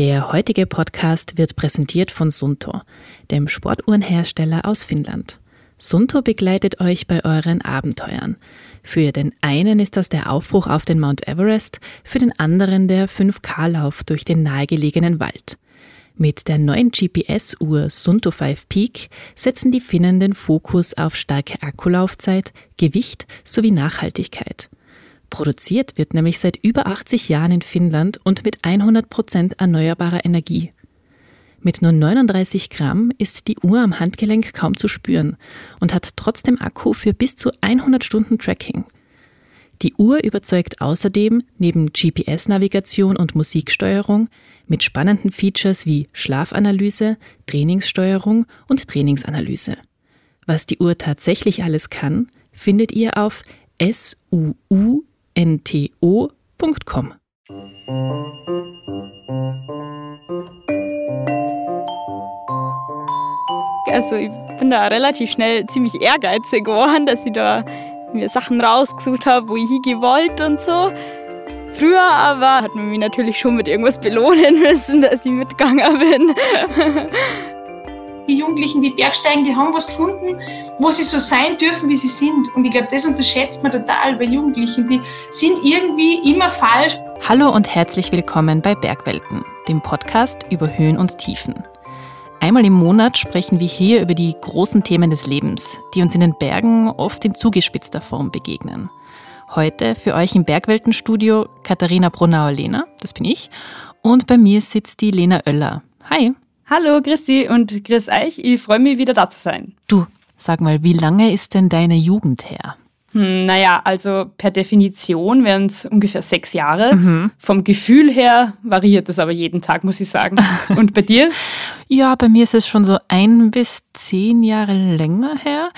Der heutige Podcast wird präsentiert von Sunto, dem Sportuhrenhersteller aus Finnland. Sunto begleitet euch bei euren Abenteuern. Für den einen ist das der Aufbruch auf den Mount Everest, für den anderen der 5K-Lauf durch den nahegelegenen Wald. Mit der neuen GPS-Uhr Sunto 5 Peak setzen die Finnen den Fokus auf starke Akkulaufzeit, Gewicht sowie Nachhaltigkeit. Produziert wird nämlich seit über 80 Jahren in Finnland und mit 100 Prozent erneuerbarer Energie. Mit nur 39 Gramm ist die Uhr am Handgelenk kaum zu spüren und hat trotzdem Akku für bis zu 100 Stunden Tracking – die Uhr überzeugt außerdem neben GPS-Navigation und Musiksteuerung mit spannenden Features wie Schlafanalyse, Trainingssteuerung und Trainingsanalyse. Was die Uhr tatsächlich alles kann, findet ihr auf suunto.com. Also ich bin da relativ schnell ziemlich ehrgeizig geworden, dass ich da mir Sachen rausgesucht habe, wo ich hingewollt und so. Früher aber hat man mich natürlich schon mit irgendwas belohnen müssen, dass ich mitgegangen bin. Die Jugendlichen, die Bergsteigen, die haben was gefunden, wo sie so sein dürfen, wie sie sind. Und ich glaube, das unterschätzt man total bei Jugendlichen. Die sind irgendwie immer falsch. Hallo und herzlich willkommen bei Bergwelten, dem Podcast über Höhen und Tiefen. Einmal im Monat sprechen wir hier über die großen Themen des Lebens, die uns in den Bergen oft in zugespitzter Form begegnen. Heute für euch im Bergweltenstudio Katharina Brunauer-Lehner, das bin ich, und bei mir sitzt die Lena Oeller. Hi. Hallo, Christi und Chris Eich, ich freue mich wieder da zu sein. Du, sag mal, wie lange ist denn deine Jugend her? Hm, naja, also per Definition wären es ungefähr sechs Jahre. Mhm. Vom Gefühl her variiert es aber jeden Tag, muss ich sagen. Und bei dir? ja, bei mir ist es schon so ein bis zehn Jahre länger her.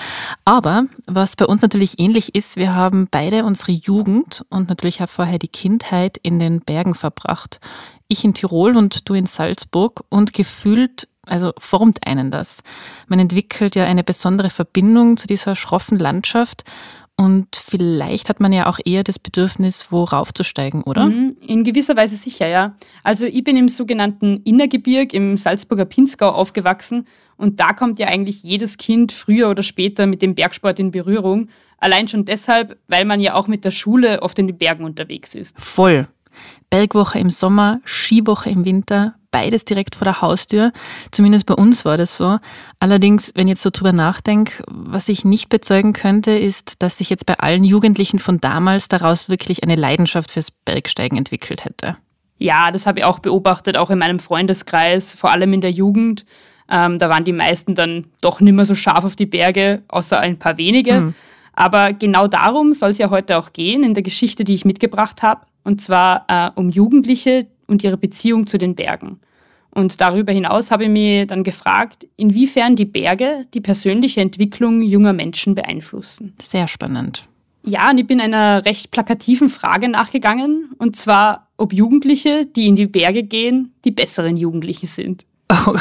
Aber was bei uns natürlich ähnlich ist, wir haben beide unsere Jugend und natürlich auch vorher die Kindheit in den Bergen verbracht. Ich in Tirol und du in Salzburg und gefühlt also formt einen das. Man entwickelt ja eine besondere Verbindung zu dieser schroffen Landschaft und vielleicht hat man ja auch eher das Bedürfnis, wo raufzusteigen, oder? Mhm, in gewisser Weise sicher, ja. Also ich bin im sogenannten Innergebirg im Salzburger Pinzgau aufgewachsen und da kommt ja eigentlich jedes Kind früher oder später mit dem Bergsport in Berührung. Allein schon deshalb, weil man ja auch mit der Schule oft in den Bergen unterwegs ist. Voll. Bergwoche im Sommer, Skiwoche im Winter, beides direkt vor der Haustür. Zumindest bei uns war das so. Allerdings, wenn ich jetzt so drüber nachdenke, was ich nicht bezeugen könnte, ist, dass sich jetzt bei allen Jugendlichen von damals daraus wirklich eine Leidenschaft fürs Bergsteigen entwickelt hätte. Ja, das habe ich auch beobachtet, auch in meinem Freundeskreis, vor allem in der Jugend. Ähm, da waren die meisten dann doch nicht mehr so scharf auf die Berge, außer ein paar wenige. Mhm. Aber genau darum soll es ja heute auch gehen in der Geschichte, die ich mitgebracht habe. Und zwar äh, um Jugendliche und ihre Beziehung zu den Bergen. Und darüber hinaus habe ich mich dann gefragt, inwiefern die Berge die persönliche Entwicklung junger Menschen beeinflussen. Sehr spannend. Ja, und ich bin einer recht plakativen Frage nachgegangen, und zwar, ob Jugendliche, die in die Berge gehen, die besseren Jugendlichen sind. Oh,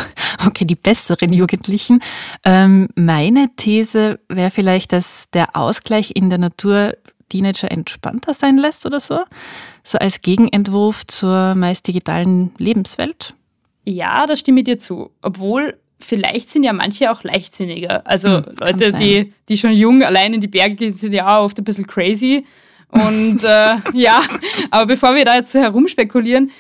okay, die besseren Jugendlichen. Ähm, meine These wäre vielleicht, dass der Ausgleich in der Natur Teenager entspannter sein lässt oder so? So als Gegenentwurf zur meist digitalen Lebenswelt? Ja, da stimme ich dir zu. Obwohl, vielleicht sind ja manche auch leichtsinniger. Also hm, Leute, die, die schon jung allein in die Berge gehen, sind ja auch oft ein bisschen crazy. Und äh, ja, aber bevor wir da jetzt so herumspekulieren,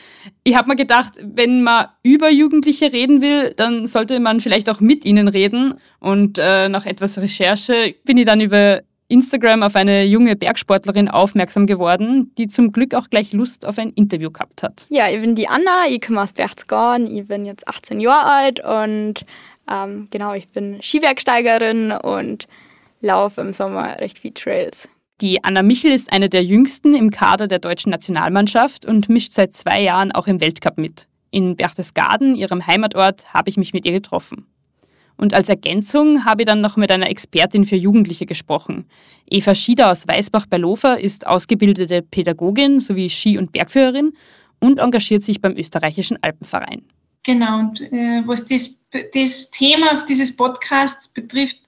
ich habe mir gedacht, wenn man über Jugendliche reden will, dann sollte man vielleicht auch mit ihnen reden. Und äh, nach etwas Recherche bin ich dann über Instagram auf eine junge Bergsportlerin aufmerksam geworden, die zum Glück auch gleich Lust auf ein Interview gehabt hat. Ja, ich bin die Anna, ich komme aus Berchtesgaden, ich bin jetzt 18 Jahre alt und ähm, genau, ich bin Skiwerksteigerin und laufe im Sommer recht viel Trails. Die Anna Michel ist eine der jüngsten im Kader der deutschen Nationalmannschaft und mischt seit zwei Jahren auch im Weltcup mit. In Berchtesgaden, ihrem Heimatort, habe ich mich mit ihr getroffen. Und als Ergänzung habe ich dann noch mit einer Expertin für Jugendliche gesprochen. Eva Schieder aus Weißbach bei Lofer ist ausgebildete Pädagogin sowie Ski- und Bergführerin und engagiert sich beim österreichischen Alpenverein. Genau, und äh, was das, das Thema dieses Podcasts betrifft,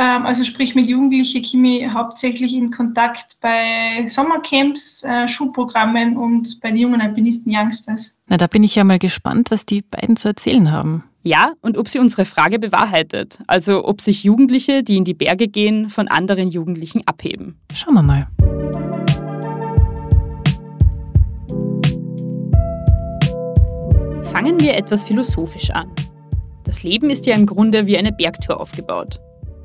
Ähm, also sprich mit Jugendlichen komme ich hauptsächlich in Kontakt bei Sommercamps, äh, Schulprogrammen und bei den jungen Alpinisten Youngsters. Na, da bin ich ja mal gespannt, was die beiden zu erzählen haben. Ja, und ob sie unsere Frage bewahrheitet. Also ob sich Jugendliche, die in die Berge gehen, von anderen Jugendlichen abheben. Schauen wir mal. Fangen wir etwas philosophisch an. Das Leben ist ja im Grunde wie eine Bergtour aufgebaut.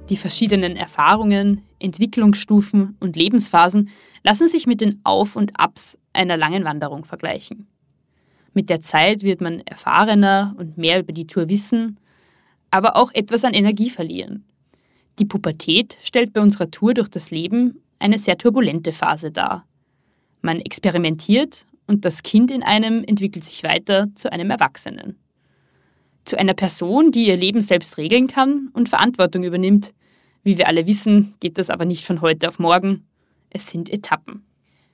Die verschiedenen Erfahrungen, Entwicklungsstufen und Lebensphasen lassen sich mit den Auf und Abs einer langen Wanderung vergleichen. Mit der Zeit wird man erfahrener und mehr über die Tour wissen, aber auch etwas an Energie verlieren. Die Pubertät stellt bei unserer Tour durch das Leben eine sehr turbulente Phase dar. Man experimentiert und das Kind in einem entwickelt sich weiter zu einem Erwachsenen. Zu einer Person, die ihr Leben selbst regeln kann und Verantwortung übernimmt. Wie wir alle wissen, geht das aber nicht von heute auf morgen. Es sind Etappen.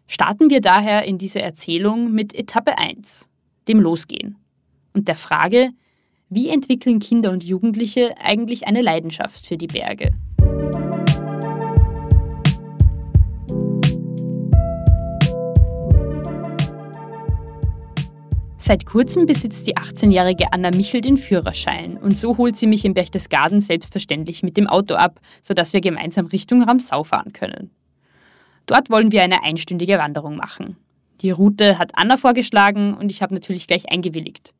Starten wir daher in dieser Erzählung mit Etappe 1, dem Losgehen und der Frage, wie entwickeln Kinder und Jugendliche eigentlich eine Leidenschaft für die Berge? Seit kurzem besitzt die 18-jährige Anna Michel den Führerschein und so holt sie mich im Berchtesgaden selbstverständlich mit dem Auto ab, sodass wir gemeinsam Richtung Ramsau fahren können. Dort wollen wir eine einstündige Wanderung machen. Die Route hat Anna vorgeschlagen und ich habe natürlich gleich eingewilligt.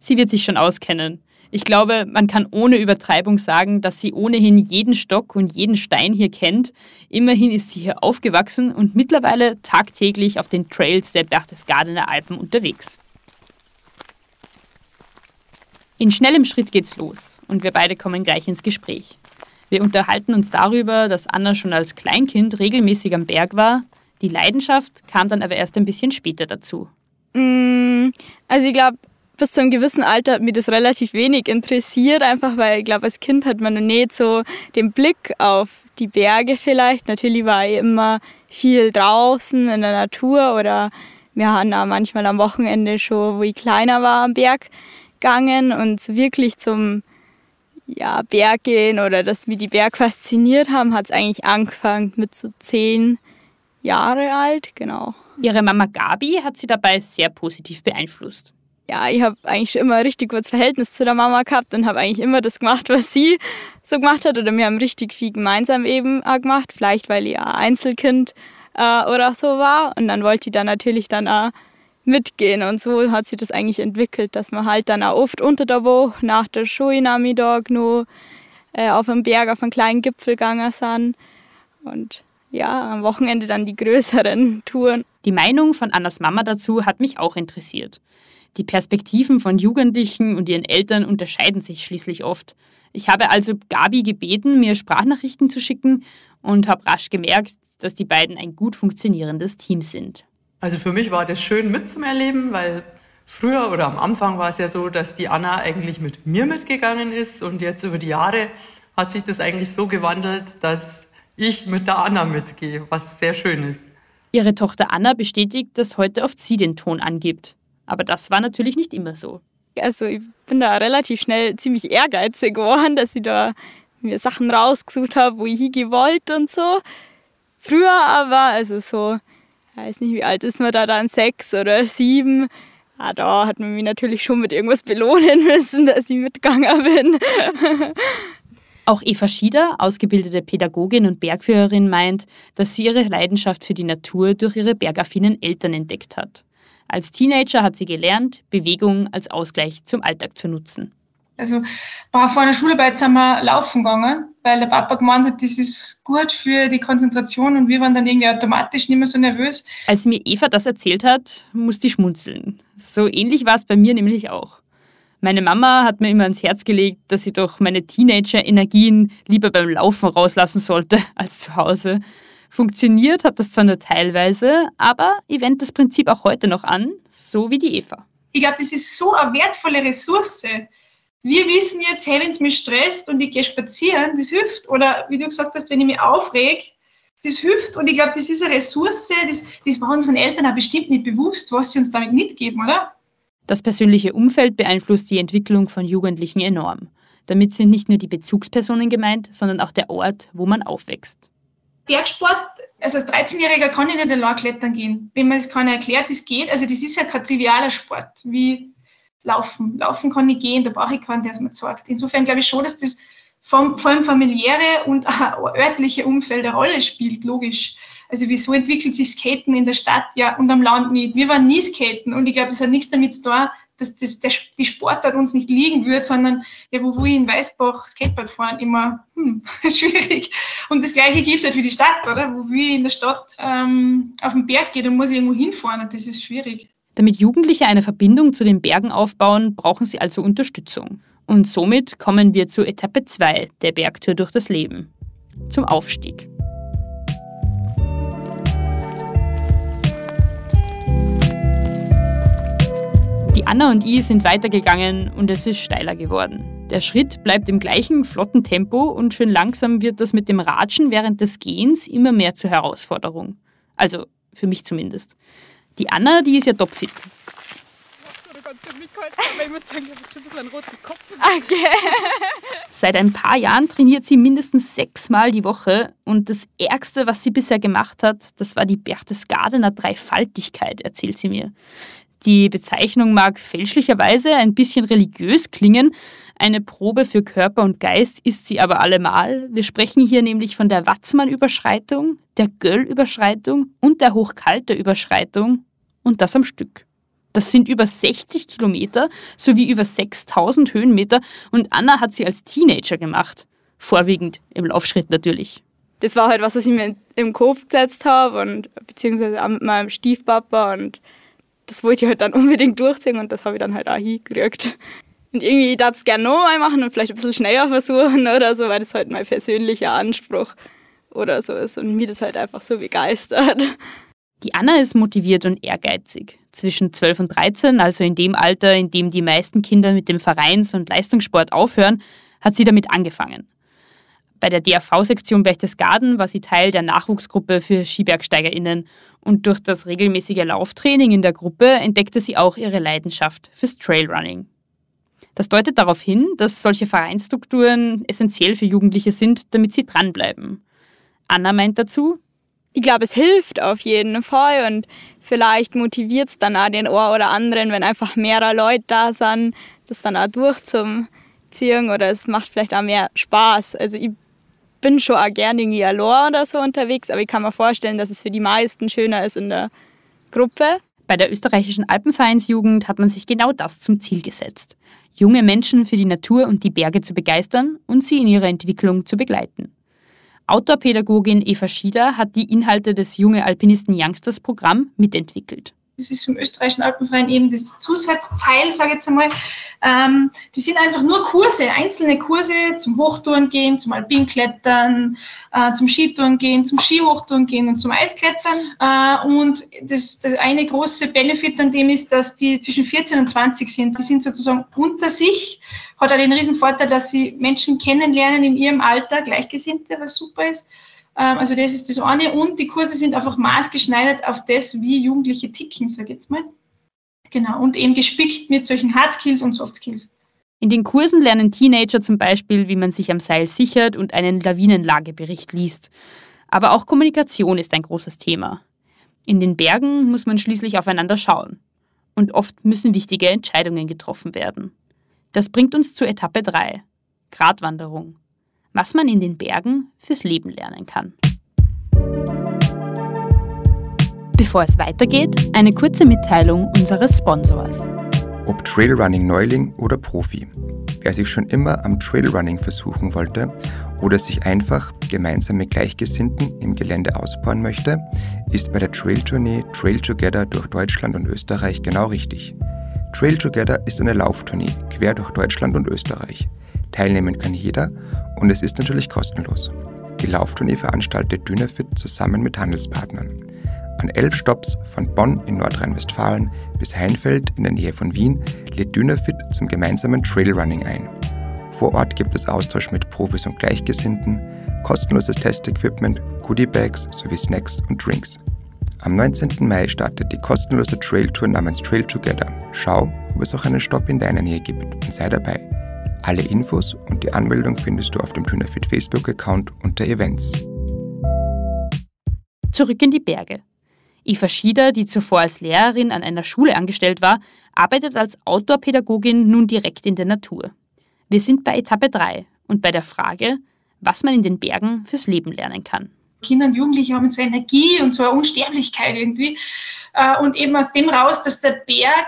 Sie wird sich schon auskennen. Ich glaube, man kann ohne Übertreibung sagen, dass sie ohnehin jeden Stock und jeden Stein hier kennt. Immerhin ist sie hier aufgewachsen und mittlerweile tagtäglich auf den Trails der Berchtesgadener Alpen unterwegs. In schnellem Schritt geht's los und wir beide kommen gleich ins Gespräch. Wir unterhalten uns darüber, dass Anna schon als Kleinkind regelmäßig am Berg war, die Leidenschaft kam dann aber erst ein bisschen später dazu. Mm, also ich glaube, bis zu einem gewissen Alter hat mich das relativ wenig interessiert, einfach weil ich glaube, als Kind hat man noch nicht so den Blick auf die Berge vielleicht. Natürlich war ich immer viel draußen in der Natur oder wir haben auch manchmal am Wochenende schon, wo ich kleiner war, am Berg gegangen und wirklich zum ja, Berg gehen oder dass mich die Berg fasziniert haben, hat es eigentlich angefangen mit so zehn Jahre alt, genau. Ihre Mama Gabi hat sie dabei sehr positiv beeinflusst. Ja, ich habe eigentlich immer ein richtig gutes Verhältnis zu der Mama gehabt und habe eigentlich immer das gemacht, was sie so gemacht hat. Oder wir haben richtig viel gemeinsam eben auch gemacht. Vielleicht, weil ich ein Einzelkind äh, oder so war. Und dann wollte ich da natürlich dann auch mitgehen. Und so hat sich das eigentlich entwickelt, dass wir halt dann auch oft unter der Woche nach der Schule Nachmittag noch äh, auf einem Berg, auf einen kleinen Gipfel gegangen sind. Und ja, am Wochenende dann die größeren Touren. Die Meinung von Annas Mama dazu hat mich auch interessiert. Die Perspektiven von Jugendlichen und ihren Eltern unterscheiden sich schließlich oft. Ich habe also Gabi gebeten, mir Sprachnachrichten zu schicken und habe rasch gemerkt, dass die beiden ein gut funktionierendes Team sind. Also für mich war das schön mitzuerleben, weil früher oder am Anfang war es ja so, dass die Anna eigentlich mit mir mitgegangen ist und jetzt über die Jahre hat sich das eigentlich so gewandelt, dass ich mit der Anna mitgehe, was sehr schön ist. Ihre Tochter Anna bestätigt, dass heute oft sie den Ton angibt. Aber das war natürlich nicht immer so. Also ich bin da relativ schnell ziemlich ehrgeizig geworden, dass ich da mir Sachen rausgesucht habe, wo ich hingewollt und so. Früher aber, also so, ich weiß nicht, wie alt ist man da dann, sechs oder sieben, ja, da hat man mich natürlich schon mit irgendwas belohnen müssen, dass ich mitgegangen bin. Auch Eva Schieder, ausgebildete Pädagogin und Bergführerin, meint, dass sie ihre Leidenschaft für die Natur durch ihre bergaffinen Eltern entdeckt hat. Als Teenager hat sie gelernt, Bewegung als Ausgleich zum Alltag zu nutzen. Also war vor einer Schularbeit sind wir laufen gegangen, weil der Papa gemeint hat, das ist gut für die Konzentration und wir waren dann irgendwie automatisch nicht mehr so nervös. Als mir Eva das erzählt hat, musste ich schmunzeln. So ähnlich war es bei mir nämlich auch. Meine Mama hat mir immer ans Herz gelegt, dass ich doch meine Teenager-Energien lieber beim Laufen rauslassen sollte als zu Hause. Funktioniert hat das zwar nur teilweise, aber ich wende das Prinzip auch heute noch an, so wie die Eva. Ich glaube, das ist so eine wertvolle Ressource. Wir wissen jetzt, hey, wenn es mich stresst und ich gehe spazieren, das hilft. Oder wie du gesagt hast, wenn ich mich aufreg, das hilft. Und ich glaube, das ist eine Ressource, das, das war unseren Eltern auch bestimmt nicht bewusst, was sie uns damit mitgeben, oder? Das persönliche Umfeld beeinflusst die Entwicklung von Jugendlichen enorm. Damit sind nicht nur die Bezugspersonen gemeint, sondern auch der Ort, wo man aufwächst. Bergsport, also als 13-Jähriger kann ich nicht allein klettern gehen. Wenn man es keiner erklärt, es geht, also das ist ja kein trivialer Sport, wie Laufen. Laufen kann ich gehen, da brauche ich keinen, der es mir zeigt. Insofern glaube ich schon, dass das vom, vor allem familiäre und auch örtliche Umfeld eine Rolle spielt, logisch. Also wieso entwickelt sich Skaten in der Stadt ja und am Land nicht? Wir waren nie Skaten und ich glaube, das hat nichts damit zu tun, dass das, der, die Sportart uns nicht liegen würde, sondern ja, wo, wo ich in Weißbach Skateboard fahren, immer hm, schwierig. Und das Gleiche gilt halt für die Stadt, oder? Wo wir in der Stadt ähm, auf den Berg gehen, dann muss ich irgendwo hinfahren und das ist schwierig. Damit Jugendliche eine Verbindung zu den Bergen aufbauen, brauchen sie also Unterstützung. Und somit kommen wir zu Etappe 2 der Bergtour durch das Leben, zum Aufstieg. Die Anna und ich sind weitergegangen und es ist steiler geworden. Der Schritt bleibt im gleichen flotten Tempo und schön langsam wird das mit dem Ratschen während des Gehens immer mehr zur Herausforderung. Also für mich zumindest. Die Anna, die ist ja topfit aber ich muss sagen, ich habe schon ein bisschen einen roten Kopf. Okay. Seit ein paar Jahren trainiert sie mindestens sechsmal die Woche und das Ärgste, was sie bisher gemacht hat, das war die Berchtesgadener Dreifaltigkeit, erzählt sie mir. Die Bezeichnung mag fälschlicherweise ein bisschen religiös klingen. Eine Probe für Körper und Geist ist sie aber allemal. Wir sprechen hier nämlich von der Watzmann-Überschreitung, der Göll-Überschreitung und der Hochkalte-Überschreitung und das am Stück. Das sind über 60 Kilometer sowie über 6000 Höhenmeter und Anna hat sie als Teenager gemacht. Vorwiegend im Laufschritt natürlich. Das war halt was, was ich mir im Kopf gesetzt habe und beziehungsweise auch mit meinem Stiefpapa und das wollte ich halt dann unbedingt durchziehen und das habe ich dann halt auch hingekriegt. Und irgendwie darf es gerne nochmal machen und vielleicht ein bisschen schneller versuchen oder so, weil das halt mein persönlicher Anspruch oder so ist und mir das halt einfach so begeistert. Die Anna ist motiviert und ehrgeizig. Zwischen 12 und 13, also in dem Alter, in dem die meisten Kinder mit dem Vereins- und Leistungssport aufhören, hat sie damit angefangen. Bei der DAV-Sektion Berchtesgaden war sie Teil der Nachwuchsgruppe für SkibergsteigerInnen und durch das regelmäßige Lauftraining in der Gruppe entdeckte sie auch ihre Leidenschaft fürs Trailrunning. Das deutet darauf hin, dass solche Vereinsstrukturen essentiell für Jugendliche sind, damit sie dranbleiben. Anna meint dazu, ich glaube, es hilft auf jeden Fall und vielleicht motiviert es dann auch den einen oder anderen, wenn einfach mehrere Leute da sind, das dann auch durchzuziehen oder es macht vielleicht auch mehr Spaß. Also ich bin schon auch gerne irgendwie allein oder so unterwegs, aber ich kann mir vorstellen, dass es für die meisten schöner ist in der Gruppe. Bei der österreichischen Alpenvereinsjugend hat man sich genau das zum Ziel gesetzt. Junge Menschen für die Natur und die Berge zu begeistern und sie in ihrer Entwicklung zu begleiten. Outdoor-Pädagogin Eva Schieder hat die Inhalte des Junge Alpinisten Youngsters Programm mitentwickelt. Das ist vom österreichischen Alpenverein eben das Zusatzteil, sage ich jetzt einmal. Ähm, die sind einfach nur Kurse, einzelne Kurse zum Hochtouren gehen, zum Alpinklettern, äh, zum Skitouren gehen, zum Skihochtouren gehen und zum Eisklettern. Äh, und das, das eine große Benefit an dem ist, dass die zwischen 14 und 20 sind. Die sind sozusagen unter sich hat auch den riesen Vorteil, dass sie Menschen kennenlernen in ihrem Alter, Gleichgesinnte, was super ist. Ähm, also das ist das eine. Und die Kurse sind einfach maßgeschneidert auf das, wie Jugendliche ticken, sag ich jetzt mal. Genau. Und eben gespickt mit solchen Hard Skills und Soft Skills. In den Kursen lernen Teenager zum Beispiel, wie man sich am Seil sichert und einen Lawinenlagebericht liest. Aber auch Kommunikation ist ein großes Thema. In den Bergen muss man schließlich aufeinander schauen. Und oft müssen wichtige Entscheidungen getroffen werden. Das bringt uns zu Etappe 3, Gratwanderung. Was man in den Bergen fürs Leben lernen kann. Bevor es weitergeht, eine kurze Mitteilung unseres Sponsors. Ob Trailrunning Neuling oder Profi. Wer sich schon immer am Trailrunning versuchen wollte oder sich einfach gemeinsam mit Gleichgesinnten im Gelände ausbauen möchte, ist bei der Trailtournee Trail Together durch Deutschland und Österreich genau richtig. Trail Together ist eine Lauftournee quer durch Deutschland und Österreich. Teilnehmen kann jeder und es ist natürlich kostenlos. Die Lauftournee veranstaltet Dynafit zusammen mit Handelspartnern. An elf Stops von Bonn in Nordrhein-Westfalen bis Heinfeld in der Nähe von Wien lädt Dynafit zum gemeinsamen Trailrunning ein. Vor Ort gibt es Austausch mit Profis und Gleichgesinnten, kostenloses Testequipment, Goodiebags sowie Snacks und Drinks. Am 19. Mai startet die kostenlose Trailtour namens Trail Together. Schau, ob es auch einen Stopp in deiner Nähe gibt und sei dabei. Alle Infos und die Anmeldung findest du auf dem Dynafit Facebook-Account unter Events. Zurück in die Berge. Eva Schieder, die zuvor als Lehrerin an einer Schule angestellt war, arbeitet als Outdoor-Pädagogin nun direkt in der Natur. Wir sind bei Etappe 3 und bei der Frage, was man in den Bergen fürs Leben lernen kann. Kinder und Jugendliche haben so Energie und so eine Unsterblichkeit irgendwie. Äh, und eben aus dem raus, dass der Berg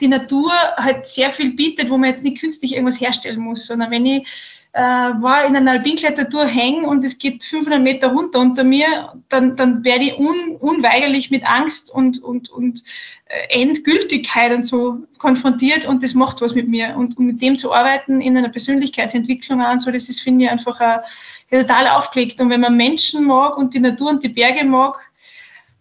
die Natur halt sehr viel bietet, wo man jetzt nicht künstlich irgendwas herstellen muss, sondern wenn ich äh, war in einer Alpinklettertour hängen und es geht 500 Meter runter unter mir, dann, dann werde ich un, unweigerlich mit Angst und, und, und äh, Endgültigkeit und so konfrontiert und das macht was mit mir. Und, und mit dem zu arbeiten in einer Persönlichkeitsentwicklung an, so, das ist, finde ich, einfach ein, total aufgelegt. Und wenn man Menschen mag und die Natur und die Berge mag,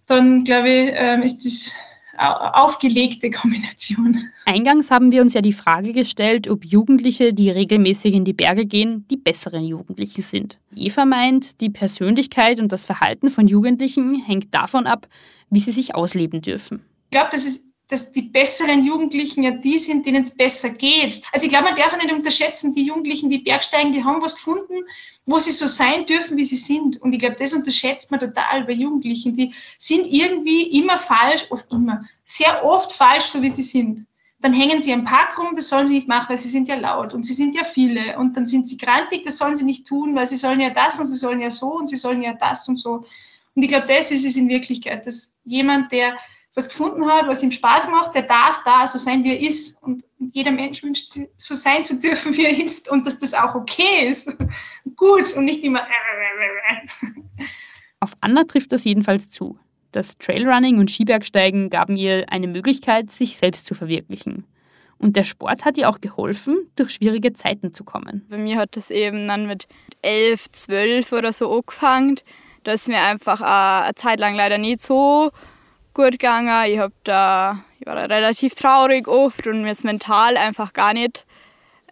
dann glaube ich, ähm, ist das aufgelegte Kombination. Eingangs haben wir uns ja die Frage gestellt, ob Jugendliche, die regelmäßig in die Berge gehen, die besseren Jugendlichen sind. Eva meint, die Persönlichkeit und das Verhalten von Jugendlichen hängt davon ab, wie sie sich ausleben dürfen. Ich glaube, das ist dass die besseren Jugendlichen ja die sind, denen es besser geht. Also ich glaube, man darf nicht unterschätzen, die Jugendlichen, die Bergsteigen, die haben was gefunden, wo sie so sein dürfen, wie sie sind. Und ich glaube, das unterschätzt man total bei Jugendlichen. Die sind irgendwie immer falsch, oder immer, sehr oft falsch, so wie sie sind. Dann hängen sie am Park rum, das sollen sie nicht machen, weil sie sind ja laut und sie sind ja viele. Und dann sind sie grantig, das sollen sie nicht tun, weil sie sollen ja das und sie sollen ja so und sie sollen ja das und so. Und ich glaube, das ist es in Wirklichkeit, dass jemand, der was gefunden hat, was ihm Spaß macht, der darf da so sein, wie er ist. Und jeder Mensch wünscht, so sein zu dürfen, wie er ist und dass das auch okay ist. Gut und nicht immer. Auf Anna trifft das jedenfalls zu. Das Trailrunning und Skibergsteigen gaben ihr eine Möglichkeit, sich selbst zu verwirklichen. Und der Sport hat ihr auch geholfen, durch schwierige Zeiten zu kommen. Bei mir hat das eben dann mit elf, zwölf oder so angefangen. Da ist mir einfach eine Zeit lang leider nicht so gut gegangen. Ich, hab da, ich war da relativ traurig oft und mir ist mental einfach gar nicht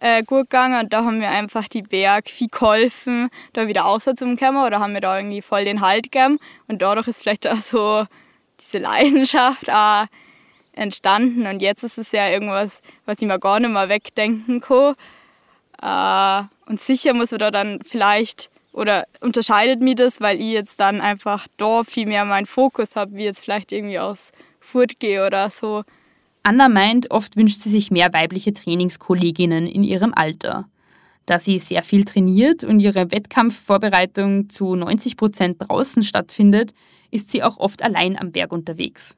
äh, gut gegangen. Und da haben mir einfach die Berg viel geholfen, da wieder rauszukommen oder haben mir da irgendwie voll den Halt gegeben. Und dadurch ist vielleicht auch so diese Leidenschaft auch entstanden. Und jetzt ist es ja irgendwas, was ich mir gar nicht mehr wegdenken kann. Äh, und sicher muss man da dann vielleicht oder unterscheidet mich das, weil ich jetzt dann einfach da viel mehr meinen Fokus habe, wie jetzt vielleicht irgendwie aus Furt gehe oder so. Anna meint, oft wünscht sie sich mehr weibliche Trainingskolleginnen in ihrem Alter. Da sie sehr viel trainiert und ihre Wettkampfvorbereitung zu 90 Prozent draußen stattfindet, ist sie auch oft allein am Berg unterwegs.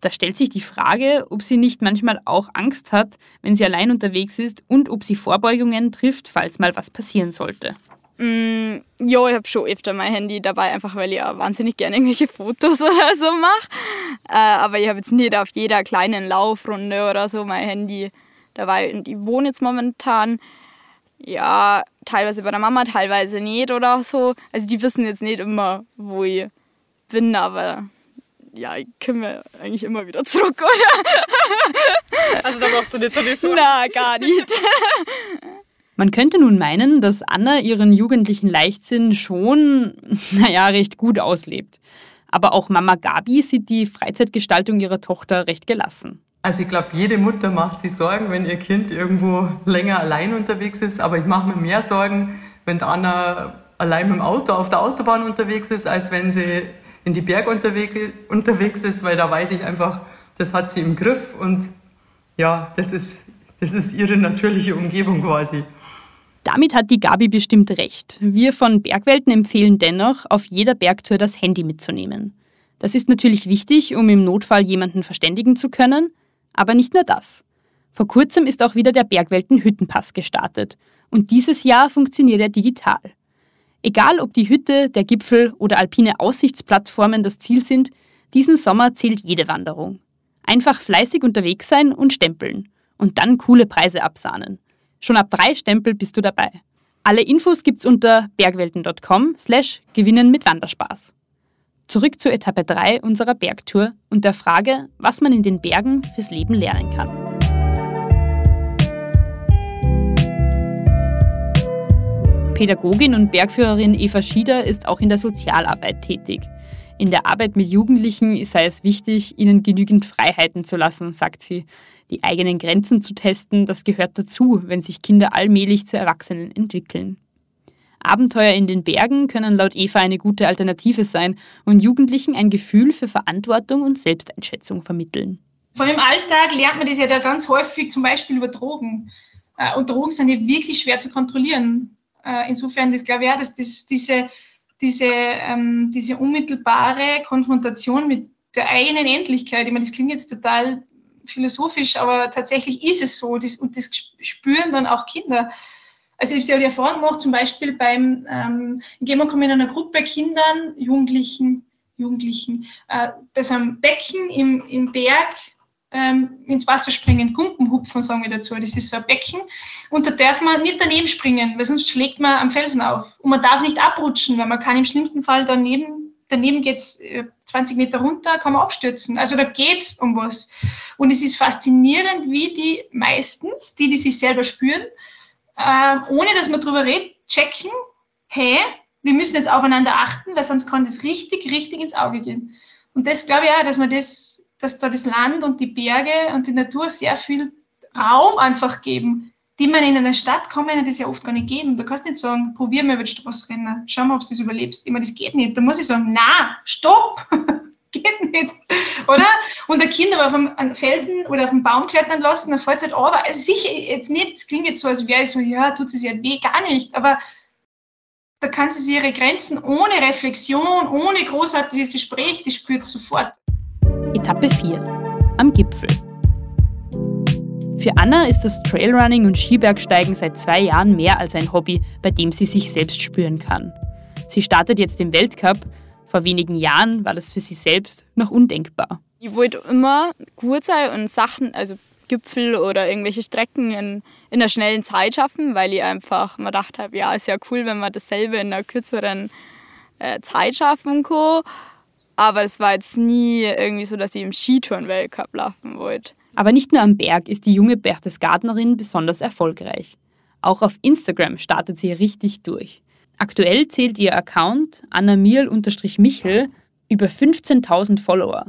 Da stellt sich die Frage, ob sie nicht manchmal auch Angst hat, wenn sie allein unterwegs ist und ob sie Vorbeugungen trifft, falls mal was passieren sollte. Mm, ja, ich habe schon öfter mein Handy dabei, einfach weil ich ja wahnsinnig gerne irgendwelche Fotos oder so mache. Äh, aber ich habe jetzt nicht auf jeder kleinen Laufrunde oder so mein Handy dabei. Und ich wohne jetzt momentan, ja, teilweise bei der Mama, teilweise nicht oder so. Also die wissen jetzt nicht immer, wo ich bin, aber ja, ich komme eigentlich immer wieder zurück, oder? Also da brauchst du nicht so die Sorge. Na, gar nicht. Man könnte nun meinen, dass Anna ihren jugendlichen Leichtsinn schon, naja, recht gut auslebt. Aber auch Mama Gabi sieht die Freizeitgestaltung ihrer Tochter recht gelassen. Also ich glaube, jede Mutter macht sich Sorgen, wenn ihr Kind irgendwo länger allein unterwegs ist. Aber ich mache mir mehr Sorgen, wenn Anna allein mit dem Auto auf der Autobahn unterwegs ist, als wenn sie in die Berge unterwegs ist, weil da weiß ich einfach, das hat sie im Griff und ja, das ist, das ist ihre natürliche Umgebung quasi. Damit hat die Gabi bestimmt recht. Wir von Bergwelten empfehlen dennoch, auf jeder Bergtour das Handy mitzunehmen. Das ist natürlich wichtig, um im Notfall jemanden verständigen zu können, aber nicht nur das. Vor kurzem ist auch wieder der Bergwelten Hüttenpass gestartet und dieses Jahr funktioniert er digital. Egal ob die Hütte, der Gipfel oder alpine Aussichtsplattformen das Ziel sind, diesen Sommer zählt jede Wanderung. Einfach fleißig unterwegs sein und stempeln und dann coole Preise absahnen. Schon ab drei Stempel bist du dabei. Alle Infos gibt's unter bergwelten.com slash gewinnen mit Wanderspaß. Zurück zur Etappe 3 unserer Bergtour und der Frage, was man in den Bergen fürs Leben lernen kann. Pädagogin und Bergführerin Eva Schieder ist auch in der Sozialarbeit tätig. In der Arbeit mit Jugendlichen sei es wichtig, ihnen genügend Freiheiten zu lassen, sagt sie. Die eigenen Grenzen zu testen, das gehört dazu, wenn sich Kinder allmählich zu Erwachsenen entwickeln. Abenteuer in den Bergen können laut Eva eine gute Alternative sein und Jugendlichen ein Gefühl für Verantwortung und Selbsteinschätzung vermitteln. Allem im Alltag lernt man das ja da ganz häufig, zum Beispiel über Drogen. Äh, und Drogen sind ja wirklich schwer zu kontrollieren. Äh, insofern, das glaube ich auch, dass das, diese, diese, ähm, diese unmittelbare Konfrontation mit der eigenen Endlichkeit, ich meine, das klingt jetzt total philosophisch, aber tatsächlich ist es so. Das, und das spüren dann auch Kinder. Also ich habe die Erfahrung gemacht, zum Beispiel beim, ähm, gehen kommen in einer Gruppe Kindern, Jugendlichen, Jugendlichen, äh, bei so einem Becken im, im Berg ähm, ins Wasser springen, Gumpenhupfen sagen wir dazu. Das ist so ein Becken. Und da darf man nicht daneben springen, weil sonst schlägt man am Felsen auf. Und man darf nicht abrutschen, weil man kann im schlimmsten Fall daneben, daneben geht es 20 Meter runter, kann man abstürzen. Also da geht es um was. Und es ist faszinierend, wie die meistens, die, die sich selber spüren, äh, ohne dass man darüber redet, checken, hey, wir müssen jetzt aufeinander achten, weil sonst kann das richtig, richtig ins Auge gehen. Und das glaube ich auch, dass man das dass da das Land und die Berge und die Natur sehr viel Raum einfach geben, die man in einer Stadt kann man das ja oft gar nicht geben. Du kannst nicht sagen, probier mal über die Straße rennen, schau mal, ob du das überlebst. Immer, das geht nicht. Da muss ich sagen, na, stopp, geht nicht, oder? Und der Kind aber auf einem Felsen oder auf einem Baum klettern lassen, dann fällt es halt aber. Also sicher, jetzt nicht, es klingt jetzt so, als wäre ich so, ja, tut es ja weh, gar nicht, aber da kann sie sich ihre Grenzen ohne Reflexion, ohne großartiges Gespräch, die spürt sofort. Etappe 4. Am Gipfel. Für Anna ist das Trailrunning und Skibergsteigen seit zwei Jahren mehr als ein Hobby, bei dem sie sich selbst spüren kann. Sie startet jetzt im Weltcup. Vor wenigen Jahren war das für sie selbst noch undenkbar. Ich wollte immer gut sein und Sachen, also Gipfel oder irgendwelche Strecken in, in einer schnellen Zeit schaffen, weil ich einfach mir gedacht habe, ja, ist ja cool, wenn man dasselbe in einer kürzeren äh, Zeit schaffen kann. Aber es war jetzt nie irgendwie so, dass ich im Skitouren-Weltcup laufen wollte. Aber nicht nur am Berg ist die junge Berchtesgadenerin besonders erfolgreich. Auch auf Instagram startet sie richtig durch. Aktuell zählt ihr Account annamirl-michel über 15.000 Follower.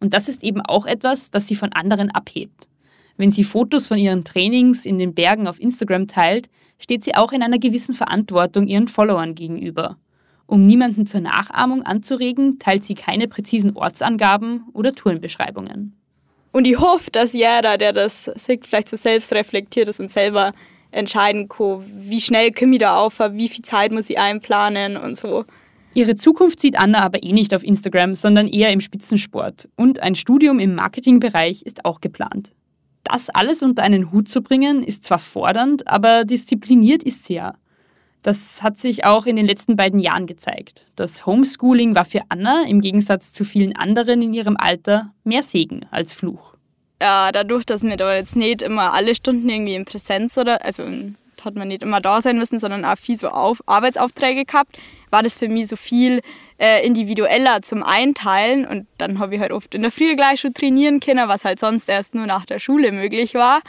Und das ist eben auch etwas, das sie von anderen abhebt. Wenn sie Fotos von ihren Trainings in den Bergen auf Instagram teilt, steht sie auch in einer gewissen Verantwortung ihren Followern gegenüber. Um niemanden zur Nachahmung anzuregen, teilt sie keine präzisen Ortsangaben oder Tourenbeschreibungen. Und ich hoffe, dass jeder, der das sieht, vielleicht so selbst reflektiert ist und selber entscheiden kann, wie schnell komme ich da auf, wie viel Zeit muss ich einplanen und so. Ihre Zukunft sieht Anna aber eh nicht auf Instagram, sondern eher im Spitzensport. Und ein Studium im Marketingbereich ist auch geplant. Das alles unter einen Hut zu bringen, ist zwar fordernd, aber diszipliniert ist sie ja. Das hat sich auch in den letzten beiden Jahren gezeigt. Das Homeschooling war für Anna im Gegensatz zu vielen anderen in ihrem Alter mehr Segen als Fluch. Ja, dadurch, dass wir da jetzt nicht immer alle Stunden irgendwie in Präsenz oder, also hat man nicht immer da sein müssen, sondern auch viel so auf, Arbeitsaufträge gehabt, war das für mich so viel äh, individueller zum Einteilen und dann habe ich halt oft in der Früh gleich schon trainieren können, was halt sonst erst nur nach der Schule möglich war.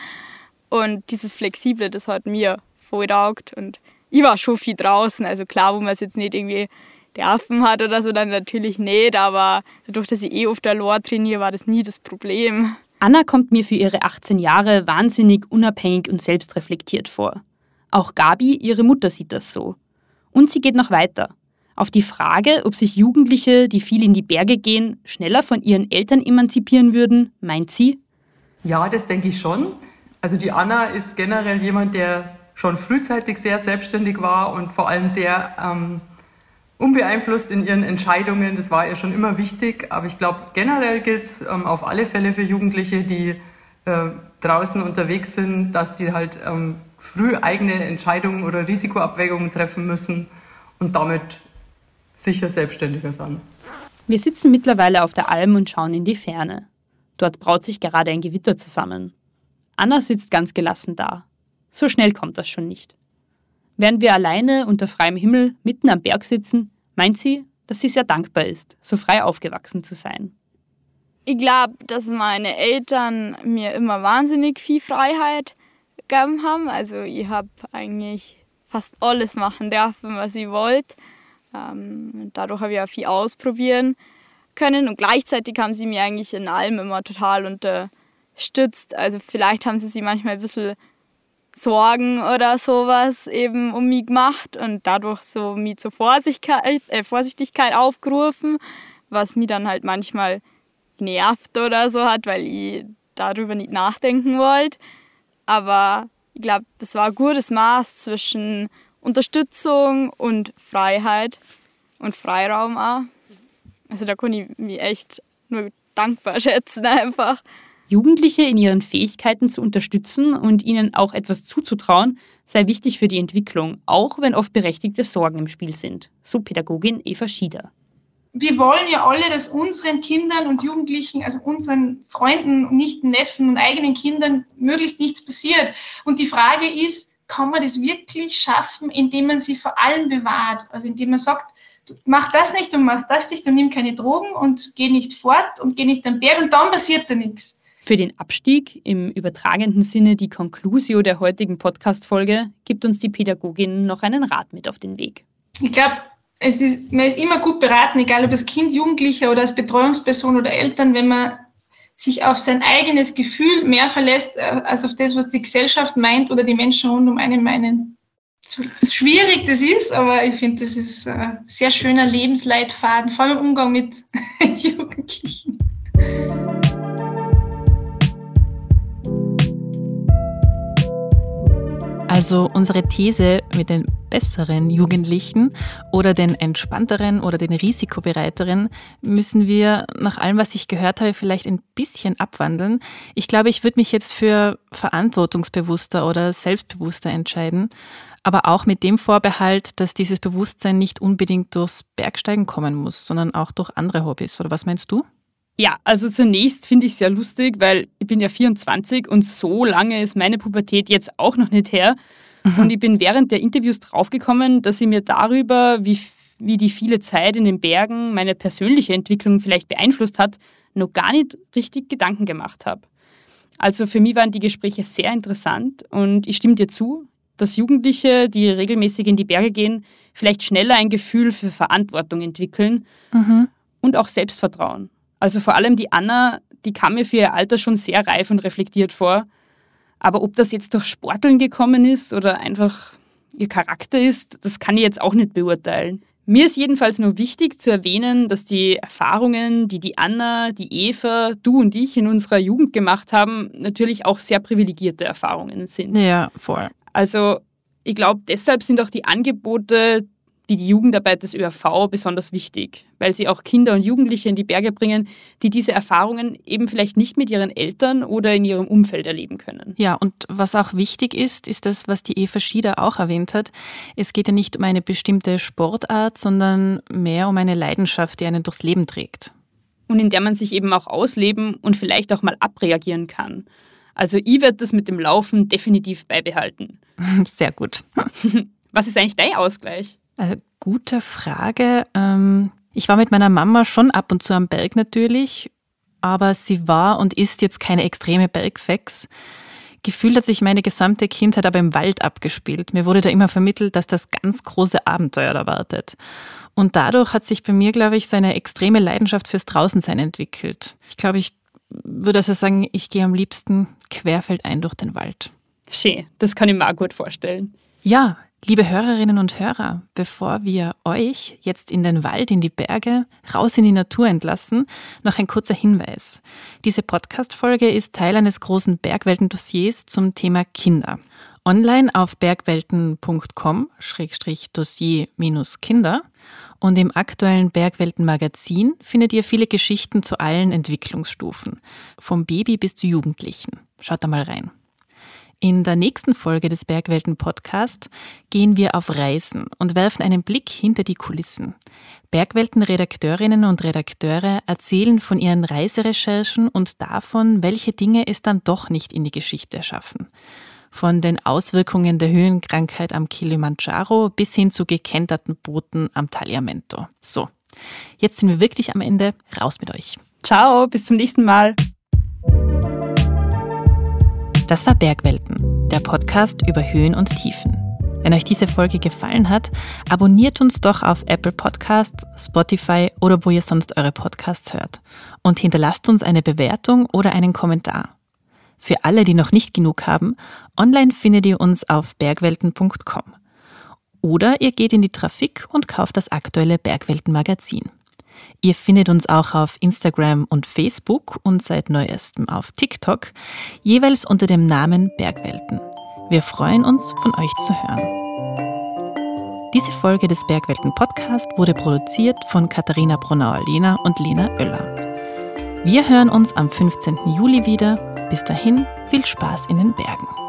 Und dieses Flexible, das hat mir voll taugt und ich war schon viel draußen. Also klar, wo man es jetzt nicht irgendwie dürfen hat oder so, dann natürlich nicht. Aber dadurch, dass ich eh auf der Lohr trainiere, war das nie das Problem. Anna kommt mir für ihre 18 Jahre wahnsinnig unabhängig und selbstreflektiert vor. Auch Gabi, ihre Mutter, sieht das so. Und sie geht noch weiter. Auf die Frage, ob sich Jugendliche, die viel in die Berge gehen, schneller von ihren Eltern emanzipieren würden, meint sie, ja, das denke ich schon. Also die Anna ist generell jemand, der schon frühzeitig sehr selbstständig war und vor allem sehr ähm, unbeeinflusst in ihren Entscheidungen. Das war ihr schon immer wichtig. Aber ich glaube, generell gilt es ähm, auf alle Fälle für Jugendliche, die äh, draußen unterwegs sind, dass sie halt ähm, früh eigene Entscheidungen oder Risikoabwägungen treffen müssen und damit sicher selbstständiger sind. Wir sitzen mittlerweile auf der Alm und schauen in die Ferne. Dort braut sich gerade ein Gewitter zusammen. Anna sitzt ganz gelassen da. So schnell kommt das schon nicht. Während wir alleine unter freiem Himmel mitten am Berg sitzen, meint sie, dass sie sehr dankbar ist, so frei aufgewachsen zu sein. Ich glaube, dass meine Eltern mir immer wahnsinnig viel Freiheit gegeben haben. Also ich habe eigentlich fast alles machen dürfen, was ich wollte. Ähm, dadurch habe ich auch viel ausprobieren können und gleichzeitig haben sie mir eigentlich in allem immer total unterstützt. Also vielleicht haben sie sich manchmal ein bisschen Sorgen oder sowas eben um mich gemacht und dadurch so mich zur Vorsichtigkeit, äh, Vorsichtigkeit aufgerufen, was mich dann halt manchmal nervt oder so hat, weil ich darüber nicht nachdenken wollte. Aber ich glaube, es war ein gutes Maß zwischen Unterstützung und Freiheit und Freiraum auch. Also da kann ich mich echt nur dankbar schätzen einfach. Jugendliche in ihren Fähigkeiten zu unterstützen und ihnen auch etwas zuzutrauen, sei wichtig für die Entwicklung, auch wenn oft berechtigte Sorgen im Spiel sind. So Pädagogin Eva Schieder. Wir wollen ja alle, dass unseren Kindern und Jugendlichen, also unseren Freunden, Nichten, Neffen und eigenen Kindern möglichst nichts passiert. Und die Frage ist, kann man das wirklich schaffen, indem man sie vor allem bewahrt? Also indem man sagt, mach das nicht und mach das nicht und nimm keine Drogen und geh nicht fort und geh nicht am Berg und dann passiert da nichts. Für den Abstieg, im übertragenen Sinne die Conclusio der heutigen Podcast-Folge, gibt uns die Pädagogin noch einen Rat mit auf den Weg. Ich glaube, es ist, man ist immer gut beraten, egal ob als Kind, Jugendlicher oder als Betreuungsperson oder Eltern, wenn man sich auf sein eigenes Gefühl mehr verlässt, äh, als auf das, was die Gesellschaft meint oder die Menschen rund um einen meinen. Schwierig das ist, aber ich finde, das ist ein sehr schöner Lebensleitfaden, vor allem im Umgang mit Jugendlichen. Also unsere These mit den besseren Jugendlichen oder den entspannteren oder den risikobereiteren müssen wir nach allem, was ich gehört habe, vielleicht ein bisschen abwandeln. Ich glaube, ich würde mich jetzt für verantwortungsbewusster oder selbstbewusster entscheiden, aber auch mit dem Vorbehalt, dass dieses Bewusstsein nicht unbedingt durchs Bergsteigen kommen muss, sondern auch durch andere Hobbys. Oder was meinst du? Ja, also zunächst finde ich es sehr lustig, weil ich bin ja 24 und so lange ist meine Pubertät jetzt auch noch nicht her. Mhm. Und ich bin während der Interviews draufgekommen, dass ich mir darüber, wie, wie die viele Zeit in den Bergen meine persönliche Entwicklung vielleicht beeinflusst hat, noch gar nicht richtig Gedanken gemacht habe. Also für mich waren die Gespräche sehr interessant und ich stimme dir zu, dass Jugendliche, die regelmäßig in die Berge gehen, vielleicht schneller ein Gefühl für Verantwortung entwickeln mhm. und auch Selbstvertrauen. Also vor allem die Anna, die kam mir für ihr Alter schon sehr reif und reflektiert vor. Aber ob das jetzt durch Sporteln gekommen ist oder einfach ihr Charakter ist, das kann ich jetzt auch nicht beurteilen. Mir ist jedenfalls nur wichtig zu erwähnen, dass die Erfahrungen, die die Anna, die Eva, du und ich in unserer Jugend gemacht haben, natürlich auch sehr privilegierte Erfahrungen sind. Ja, voll. Also ich glaube, deshalb sind auch die Angebote, wie die Jugendarbeit des ÖRV besonders wichtig, weil sie auch Kinder und Jugendliche in die Berge bringen, die diese Erfahrungen eben vielleicht nicht mit ihren Eltern oder in ihrem Umfeld erleben können. Ja, und was auch wichtig ist, ist das, was die Eva Schieder auch erwähnt hat. Es geht ja nicht um eine bestimmte Sportart, sondern mehr um eine Leidenschaft, die einen durchs Leben trägt. Und in der man sich eben auch ausleben und vielleicht auch mal abreagieren kann. Also ich werde das mit dem Laufen definitiv beibehalten. Sehr gut. Was ist eigentlich dein Ausgleich? Äh, gute Frage. Ähm, ich war mit meiner Mama schon ab und zu am Berg natürlich, aber sie war und ist jetzt keine extreme Bergfex. Gefühlt hat sich meine gesamte Kindheit aber im Wald abgespielt. Mir wurde da immer vermittelt, dass das ganz große Abenteuer da wartet. Und dadurch hat sich bei mir, glaube ich, so eine extreme Leidenschaft fürs Draußensein entwickelt. Ich glaube, ich würde also sagen, ich gehe am liebsten querfeldein durch den Wald. Schön, das kann ich mir auch gut vorstellen. Ja, Liebe Hörerinnen und Hörer, bevor wir euch jetzt in den Wald, in die Berge, raus in die Natur entlassen, noch ein kurzer Hinweis. Diese Podcast-Folge ist Teil eines großen Bergwelten-Dossiers zum Thema Kinder. Online auf bergwelten.com-dossier-kinder und im aktuellen Bergwelten-Magazin findet ihr viele Geschichten zu allen Entwicklungsstufen, vom Baby bis zu Jugendlichen. Schaut da mal rein. In der nächsten Folge des Bergwelten Podcast gehen wir auf Reisen und werfen einen Blick hinter die Kulissen. Bergwelten-Redakteurinnen und Redakteure erzählen von ihren Reiserecherchen und davon, welche Dinge es dann doch nicht in die Geschichte schaffen. Von den Auswirkungen der Höhenkrankheit am Kilimanjaro bis hin zu gekenterten Booten am Tagliamento. So, jetzt sind wir wirklich am Ende. Raus mit euch. Ciao, bis zum nächsten Mal. Das war Bergwelten, der Podcast über Höhen und Tiefen. Wenn euch diese Folge gefallen hat, abonniert uns doch auf Apple Podcasts, Spotify oder wo ihr sonst eure Podcasts hört und hinterlasst uns eine Bewertung oder einen Kommentar. Für alle, die noch nicht genug haben, online findet ihr uns auf bergwelten.com. Oder ihr geht in die Trafik und kauft das aktuelle Bergwelten-Magazin. Ihr findet uns auch auf Instagram und Facebook und seit neuestem auf TikTok, jeweils unter dem Namen Bergwelten. Wir freuen uns, von euch zu hören. Diese Folge des Bergwelten Podcast wurde produziert von Katharina Bronauer-Lehner und Lena Oeller. Wir hören uns am 15. Juli wieder. Bis dahin viel Spaß in den Bergen.